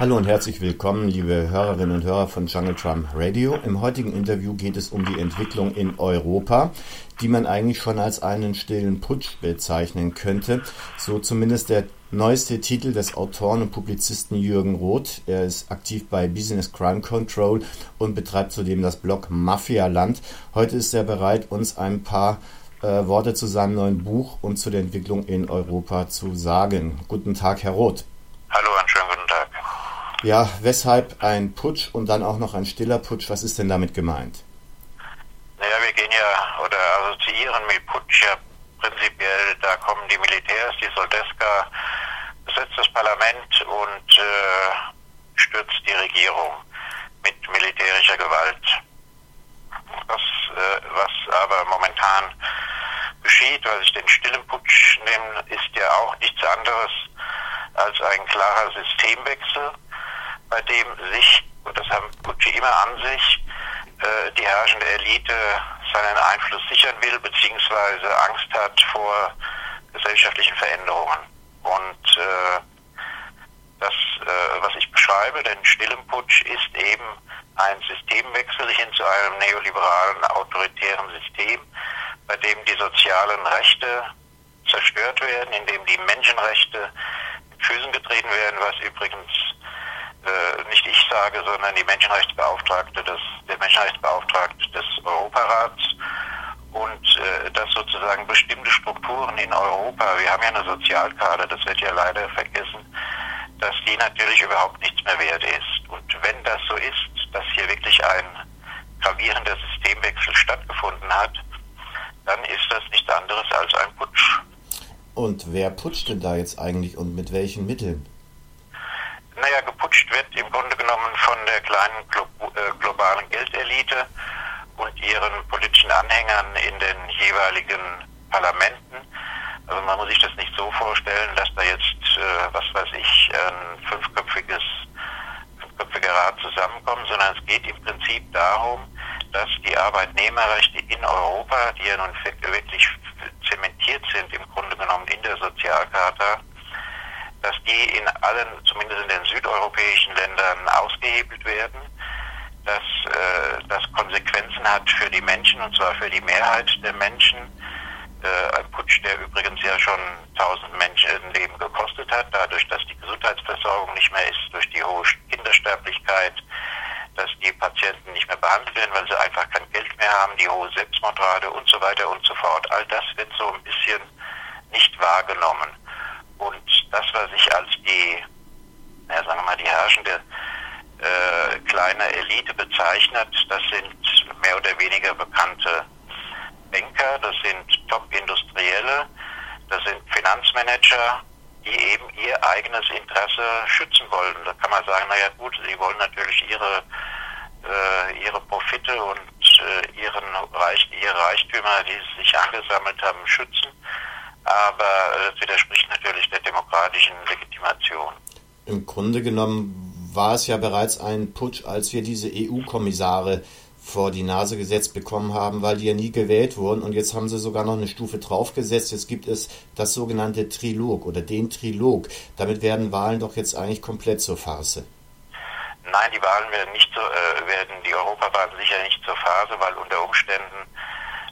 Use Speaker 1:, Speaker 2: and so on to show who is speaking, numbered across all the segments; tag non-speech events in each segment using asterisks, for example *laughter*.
Speaker 1: Hallo und herzlich willkommen, liebe Hörerinnen und Hörer von Jungle Drum Radio. Im heutigen Interview geht es um die Entwicklung in Europa, die man eigentlich schon als einen stillen Putsch bezeichnen könnte. So zumindest der neueste Titel des Autoren und Publizisten Jürgen Roth. Er ist aktiv bei Business Crime Control und betreibt zudem das Blog Mafialand. Heute ist er bereit, uns ein paar äh, Worte zu seinem neuen Buch und zu der Entwicklung in Europa zu sagen. Guten Tag, Herr Roth.
Speaker 2: Hallo, einen schönen guten Tag.
Speaker 1: Ja, weshalb ein Putsch und dann auch noch ein stiller Putsch? Was ist denn damit gemeint?
Speaker 2: Naja, wir gehen ja oder assoziieren mit Putsch ja prinzipiell, da kommen die Militärs, die Soldeska, besetzt das Parlament und äh, stürzt die Regierung mit militärischer Gewalt. Was, äh, was aber momentan geschieht, was ich den stillen Putsch nehme, ist ja auch nichts anderes als ein klarer Systemwechsel bei dem sich, und das haben Gucci immer an sich, äh, die herrschende Elite seinen Einfluss sichern will, beziehungsweise Angst hat vor gesellschaftlichen Veränderungen. Und äh, das, äh, was ich beschreibe, den stillen Putsch, ist eben ein Systemwechsel hin zu einem neoliberalen, autoritären System, bei dem die sozialen Rechte zerstört werden, in dem die Menschenrechte mit Füßen getreten werden, was übrigens äh, nicht ich sage, sondern die Menschenrechtsbeauftragte des, der Menschenrechtsbeauftragte des Europarats und äh, dass sozusagen bestimmte Strukturen in Europa, wir haben ja eine Sozialkarte, das wird ja leider vergessen, dass die natürlich überhaupt nichts mehr wert ist. Und wenn das so ist, dass hier wirklich ein gravierender Systemwechsel stattgefunden hat, dann ist das nichts anderes als ein Putsch.
Speaker 1: Und wer putscht denn da jetzt eigentlich und mit welchen Mitteln?
Speaker 2: Naja, geputscht wird im Grunde genommen von der kleinen Glo äh, globalen Geldelite und ihren politischen Anhängern in den jeweiligen Parlamenten. Also man muss sich das nicht so vorstellen, dass da jetzt, äh, was weiß ich, ein fünfköpfiges, fünfköpfiger Rat zusammenkommt, sondern es geht im Prinzip darum, dass die Arbeitnehmerrechte in Europa, die ja nun wirklich zementiert sind im Grunde genommen in der Sozialcharta, dass die in allen, zumindest in den südeuropäischen Ländern, ausgehebelt werden, dass äh, das Konsequenzen hat für die Menschen, und zwar für die Mehrheit der Menschen. Äh, ein Putsch, der übrigens ja schon tausend Menschenleben gekostet hat, dadurch, dass die Gesundheitsversorgung nicht mehr ist, durch die hohe Kindersterblichkeit, dass die Patienten nicht mehr behandelt werden, weil sie einfach kein Geld mehr haben, die hohe Selbstmordrate und so weiter und so fort. All das wird so ein bisschen nicht wahrgenommen. Und das, was sich als die, ja, sagen wir mal, die herrschende äh, kleine Elite bezeichnet, das sind mehr oder weniger bekannte Banker, das sind Top-Industrielle, das sind Finanzmanager, die eben ihr eigenes Interesse schützen wollen. Da kann man sagen, naja gut, sie wollen natürlich ihre, äh, ihre Profite und äh, ihren Reich, ihre Reichtümer, die sie sich angesammelt haben, schützen aber es widerspricht natürlich der demokratischen Legitimation.
Speaker 1: Im Grunde genommen war es ja bereits ein Putsch, als wir diese EU-Kommissare vor die Nase gesetzt bekommen haben, weil die ja nie gewählt wurden und jetzt haben sie sogar noch eine Stufe draufgesetzt. Jetzt gibt es das sogenannte Trilog oder den Trilog. Damit werden Wahlen doch jetzt eigentlich komplett zur Farce.
Speaker 2: Nein, die Wahlen werden nicht so, äh, werden die Europawahlen sicher nicht zur Phase, weil unter Umständen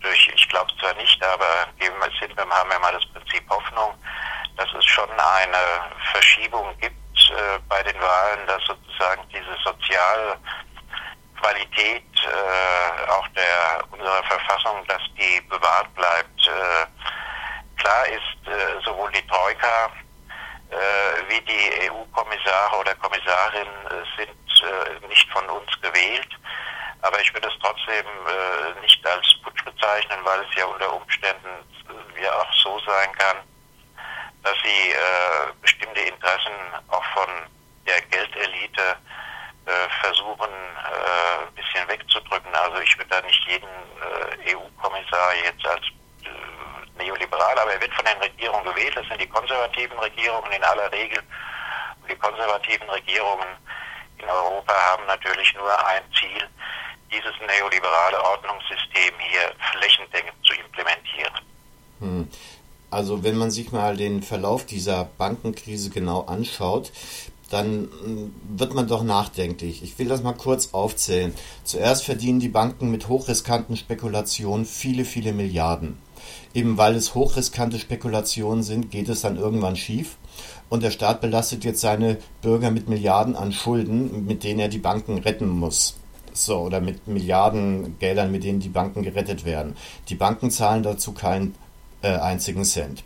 Speaker 2: durch, ich glaube zwar nicht, aber hin, wir haben ja mal das Prinzip Hoffnung, dass es schon eine Verschiebung gibt äh, bei den Wahlen, dass sozusagen diese Sozialqualität äh, auch der unserer Verfassung, dass die bewahrt bleibt. Äh, klar ist, äh, sowohl die Troika äh, wie die EU-Kommissare oder Kommissarinnen äh, sind nicht von uns gewählt. Aber ich würde es trotzdem äh, nicht als Putsch bezeichnen, weil es ja unter Umständen äh, ja auch so sein kann, dass sie äh, bestimmte Interessen auch von der Geldelite äh, versuchen, äh, ein bisschen wegzudrücken. Also ich würde da nicht jeden äh, EU-Kommissar jetzt als neoliberal, aber er wird von den Regierungen gewählt. Das sind die konservativen Regierungen in aller Regel. Und die konservativen Regierungen in Europa haben natürlich nur ein Ziel, dieses neoliberale Ordnungssystem hier flächendeckend zu implementieren.
Speaker 1: Hm. Also wenn man sich mal den Verlauf dieser Bankenkrise genau anschaut, dann mm, wird man doch nachdenklich. Ich will das mal kurz aufzählen. Zuerst verdienen die Banken mit hochriskanten Spekulationen viele, viele Milliarden. Eben weil es hochriskante Spekulationen sind, geht es dann irgendwann schief. Und der Staat belastet jetzt seine Bürger mit Milliarden an Schulden, mit denen er die Banken retten muss. So, oder mit Milliarden Geldern, mit denen die Banken gerettet werden. Die Banken zahlen dazu keinen äh, einzigen Cent.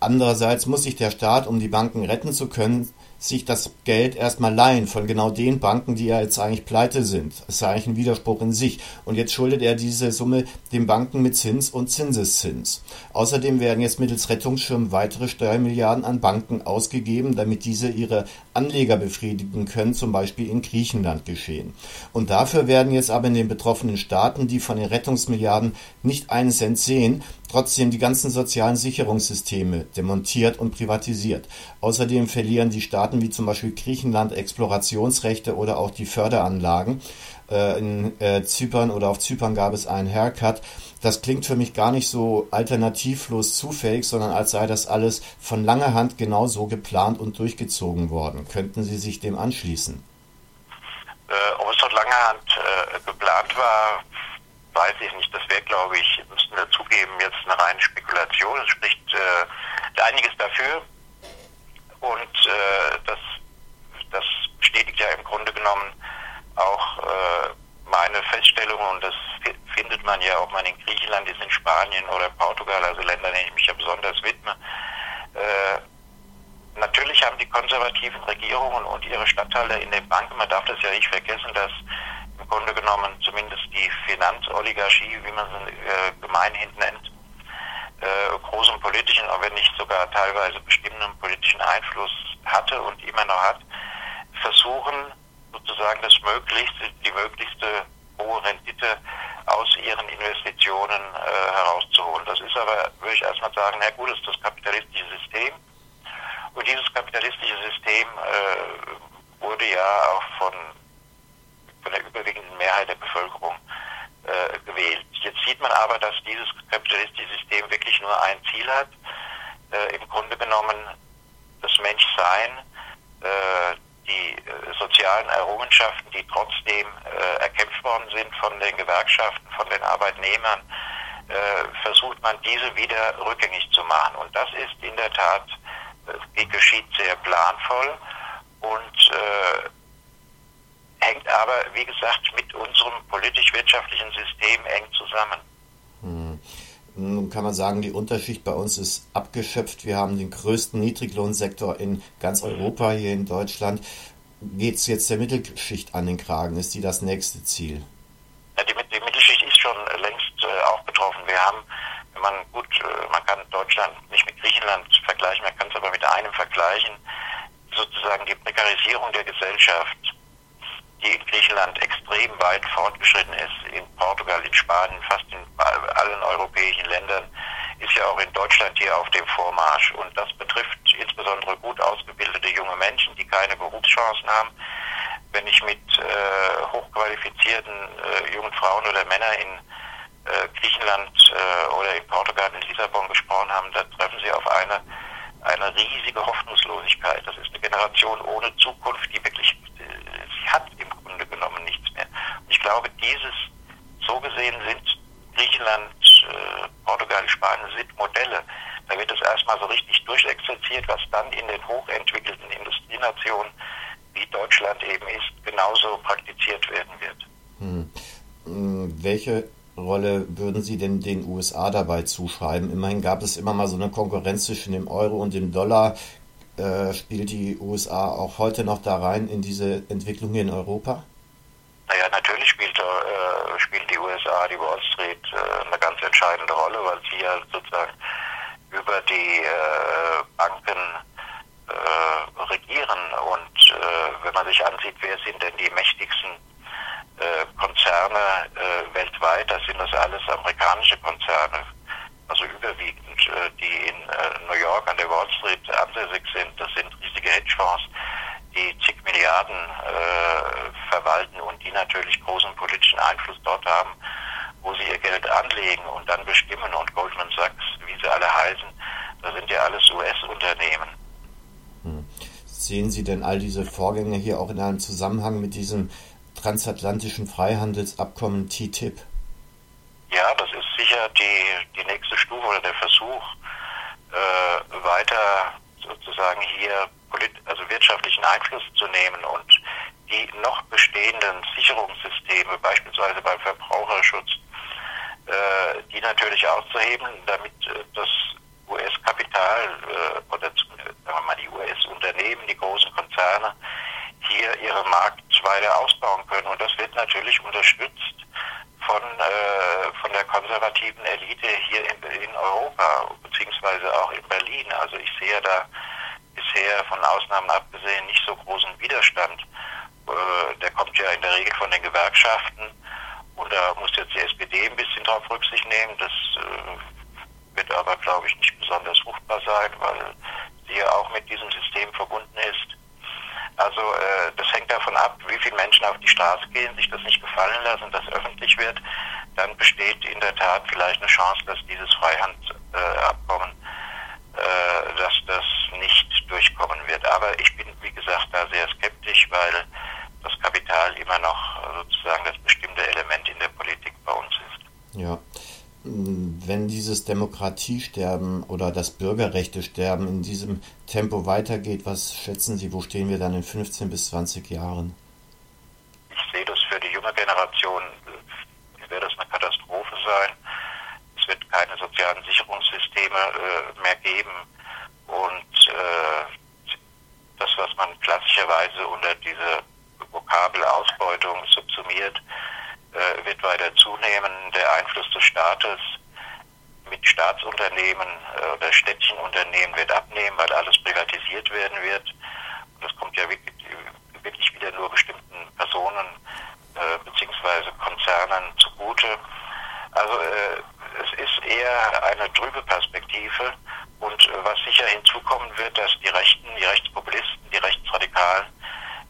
Speaker 1: Andererseits muss sich der Staat, um die Banken retten zu können, sich das Geld erstmal leihen von genau den Banken, die ja jetzt eigentlich pleite sind. Das ist ja eigentlich ein Widerspruch in sich. Und jetzt schuldet er diese Summe den Banken mit Zins und Zinseszins. Außerdem werden jetzt mittels Rettungsschirm weitere Steuermilliarden an Banken ausgegeben, damit diese ihre Anleger befriedigen können, zum Beispiel in Griechenland geschehen. Und dafür werden jetzt aber in den betroffenen Staaten, die von den Rettungsmilliarden nicht einen Cent sehen, trotzdem die ganzen sozialen Sicherungssysteme demontiert und privatisiert. Außerdem verlieren die Staaten wie zum Beispiel Griechenland Explorationsrechte oder auch die Förderanlagen. Äh, in äh, Zypern oder auf Zypern gab es einen Haircut. Das klingt für mich gar nicht so alternativlos zufällig, sondern als sei das alles von langer Hand genauso geplant und durchgezogen worden. Könnten Sie sich dem anschließen?
Speaker 2: Äh, ob es von langer Hand äh, geplant war, weiß ich nicht. Das wäre, glaube ich, müssten wir zugeben, Spekulation. Es spricht äh, einiges dafür. Und äh, das, das bestätigt ja im Grunde genommen auch äh, meine Feststellung, und das findet man ja, ob man in Griechenland ist, in Spanien oder Portugal, also Länder, denen ich mich ja besonders widme. Äh, natürlich haben die konservativen Regierungen und ihre Stadthalter in den Banken, man darf das ja nicht vergessen, dass im Grunde genommen zumindest die Finanzoligarchie, wie man sie äh, gemeinhin nennt, äh, großen politischen, wenn nicht sogar teilweise bestimmenden politischen Einfluss hatte und immer noch hat, versuchen sozusagen das Möglichste, die möglichste hohe Rendite aus ihren Investitionen äh, herauszuholen. Das ist aber, würde ich erstmal sagen, na gut, das ist das kapitalistische System. Und dieses kapitalistische System äh, wurde ja auch von von der überwiegenden Mehrheit der Bevölkerung äh, gewählt. Jetzt sieht man aber, dass dieses kapitalistische System wirklich nur ein Ziel hat, äh, im Grunde genommen das Menschsein, äh, die äh, sozialen Errungenschaften, die trotzdem äh, erkämpft worden sind von den Gewerkschaften, von den Arbeitnehmern, äh, versucht man diese wieder rückgängig zu machen. Und das ist in der Tat, geschieht sehr planvoll und hängt aber, wie gesagt, mit unserem politisch-wirtschaftlichen System eng zusammen.
Speaker 1: Hm. Nun kann man sagen, die Unterschicht bei uns ist abgeschöpft. Wir haben den größten Niedriglohnsektor in ganz Europa, hier in Deutschland. Geht es jetzt der Mittelschicht an den Kragen? Ist die das nächste Ziel?
Speaker 2: Ja, die, die, Mittelschicht ist schon längst äh, auch betroffen. Wir haben, wenn man gut, äh, man kann Deutschland nicht mit Griechenland vergleichen, man kann es aber mit einem vergleichen, sozusagen die Prekarisierung der Gesellschaft die in Griechenland extrem weit fortgeschritten ist, in Portugal, in Spanien, fast in allen europäischen Ländern, ist ja auch in Deutschland hier auf dem Vormarsch. Und das betrifft insbesondere gut ausgebildete junge Menschen, die keine Berufschancen haben. Wenn ich mit äh, hochqualifizierten äh, jungen Frauen oder Männern in äh, Griechenland äh, oder in Portugal, in Lissabon gesprochen habe, da treffen sie auf eine, eine riesige Hoffnungslosigkeit. Das ist eine Generation ohne Zukunft, die wirklich sie hat im Grunde genommen nichts mehr. Und ich glaube, dieses, so gesehen sind Griechenland, äh, Portugal, Spanien sind Modelle. Da wird es erstmal so richtig durchexerziert, was dann in den hochentwickelten Industrienationen, wie Deutschland eben ist, genauso praktiziert werden wird.
Speaker 1: Hm. hm welche Rolle würden Sie denn den USA dabei zuschreiben? Immerhin gab es immer mal so eine Konkurrenz zwischen dem Euro und dem Dollar. Äh, spielt die USA auch heute noch da rein in diese Entwicklung hier in Europa?
Speaker 2: Naja, natürlich spielt, äh, spielt die USA, Street, äh, eine ganz entscheidende Rolle, weil sie ja sozusagen über die äh, Banken äh, regieren. Und wenn man sich ansieht, wer sind denn die mächtigsten Konzerne weltweit, da sind das alles amerikanische Konzerne also überwiegend, die in New York an der Wall Street ansässig sind. Das sind riesige Hedgefonds, die zig Milliarden äh, verwalten und die natürlich großen politischen Einfluss dort haben, wo sie ihr Geld anlegen und dann bestimmen. Und Goldman Sachs, wie sie alle heißen, das sind ja alles US-Unternehmen.
Speaker 1: Hm. sehen Sie denn all diese Vorgänge hier auch in einem Zusammenhang mit diesem transatlantischen Freihandelsabkommen TTIP?
Speaker 2: Ja, das ist sicher die, die nächste Stufe oder der Versuch, äh, weiter sozusagen hier polit also wirtschaftlichen Einfluss zu nehmen und die noch bestehenden Sicherungssysteme, beispielsweise beim Verbraucherschutz, die natürlich auszuheben, damit äh, das US-Kapital äh, oder sagen wir mal die US-Unternehmen, die großen Konzerne hier ihre Markt weiter ausbauen können. Und das wird natürlich unterstützt von, äh, von der konservativen Elite hier in, in Europa, beziehungsweise auch in Berlin. Also ich sehe da bisher von Ausnahmen abgesehen nicht so großen Widerstand. Äh, der kommt ja in der Regel von den Gewerkschaften da muss jetzt die SPD ein bisschen drauf Rücksicht nehmen. Das äh, wird aber, glaube ich, nicht besonders fruchtbar sein, weil sie ja auch mit diesem System verbunden ist. Also äh, das hängt davon ab, wie viele Menschen auf die Straße gehen, sich das nicht gefallen lassen, dass öffentlich wird. Dann besteht in der Tat vielleicht eine Chance, dass dieses Freihandabkommen, äh, dass das nicht durchkommen wird. Aber ich bin, wie gesagt, da sehr skeptisch, weil das Kapital immer noch sozusagen das bestimmte Element in der Politik bei uns ist.
Speaker 1: Ja. Wenn dieses Demokratiesterben oder das Bürgerrechtesterben in diesem Tempo weitergeht, was schätzen Sie, wo stehen wir dann in 15 bis 20 Jahren?
Speaker 2: Ich sehe das für die junge Generation, wird das eine Katastrophe sein. Es wird keine sozialen Sicherungssysteme äh, mehr geben und äh, das, was man klassischerweise unter diese Vokabel Ausbeutung subsumiert, äh, wird weiter zunehmen. Der Einfluss des Staates mit Staatsunternehmen äh, oder Städtchenunternehmen wird abnehmen, weil alles privatisiert werden wird. Und das kommt ja wirklich, wieder nur bestimmten Personen äh, bzw. Konzernen zugute. Also äh, es ist eher eine trübe Perspektive und äh, was sicher hinzukommen wird, dass die Rechten, die Rechtspopulisten, die Rechtsradikalen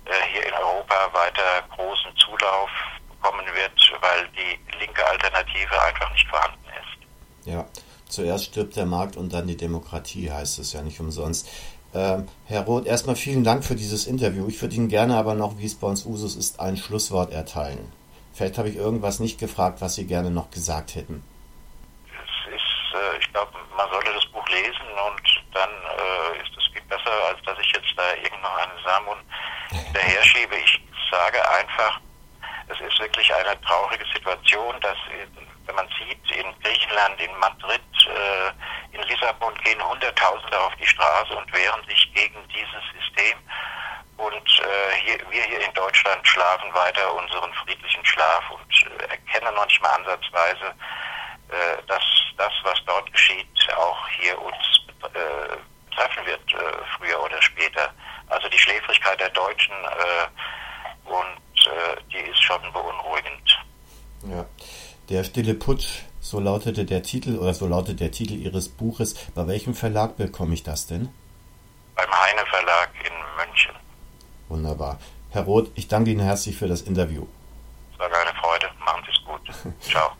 Speaker 2: äh, hier in Europa weiter großen Zulauf bekommen wird, weil die linke Alternative einfach nicht vorhanden ist.
Speaker 1: Ja, zuerst stirbt der Markt und dann die Demokratie, heißt es ja nicht umsonst. Ähm, Herr Roth, erstmal vielen Dank für dieses Interview. Ich würde Ihnen gerne aber noch, wie es bei uns Usus ist, ein Schlusswort erteilen. Vielleicht habe ich irgendwas nicht gefragt, was Sie gerne noch gesagt hätten.
Speaker 2: Es ist, äh, ich glaube, man sollte das Buch lesen und dann äh, ist es viel besser, als dass ich jetzt da irgendeine Samen *laughs* daher schiebe. Ich sage einfach, es ist wirklich eine traurige Situation, dass, wenn man sieht, in Griechenland, in Madrid, äh, in Lissabon gehen Hunderttausende auf die Straße und wehren sich gegen dieses System. Und äh, hier, wir hier in Deutschland schlafen weiter unseren friedlichen Schlaf und äh, erkennen noch nicht mal ansatzweise, dass das, was dort geschieht, auch hier uns äh, treffen wird, früher oder später. Also die Schläfrigkeit der Deutschen und die ist schon beunruhigend.
Speaker 1: Ja. Der stille Putsch, so lautete der Titel oder so lautet der Titel Ihres Buches. Bei welchem Verlag bekomme ich das denn?
Speaker 2: Beim Heine Verlag in München.
Speaker 1: Wunderbar. Herr Roth, ich danke Ihnen herzlich für das Interview.
Speaker 2: Es war eine Freude. Machen Sie es gut. *laughs* Ciao.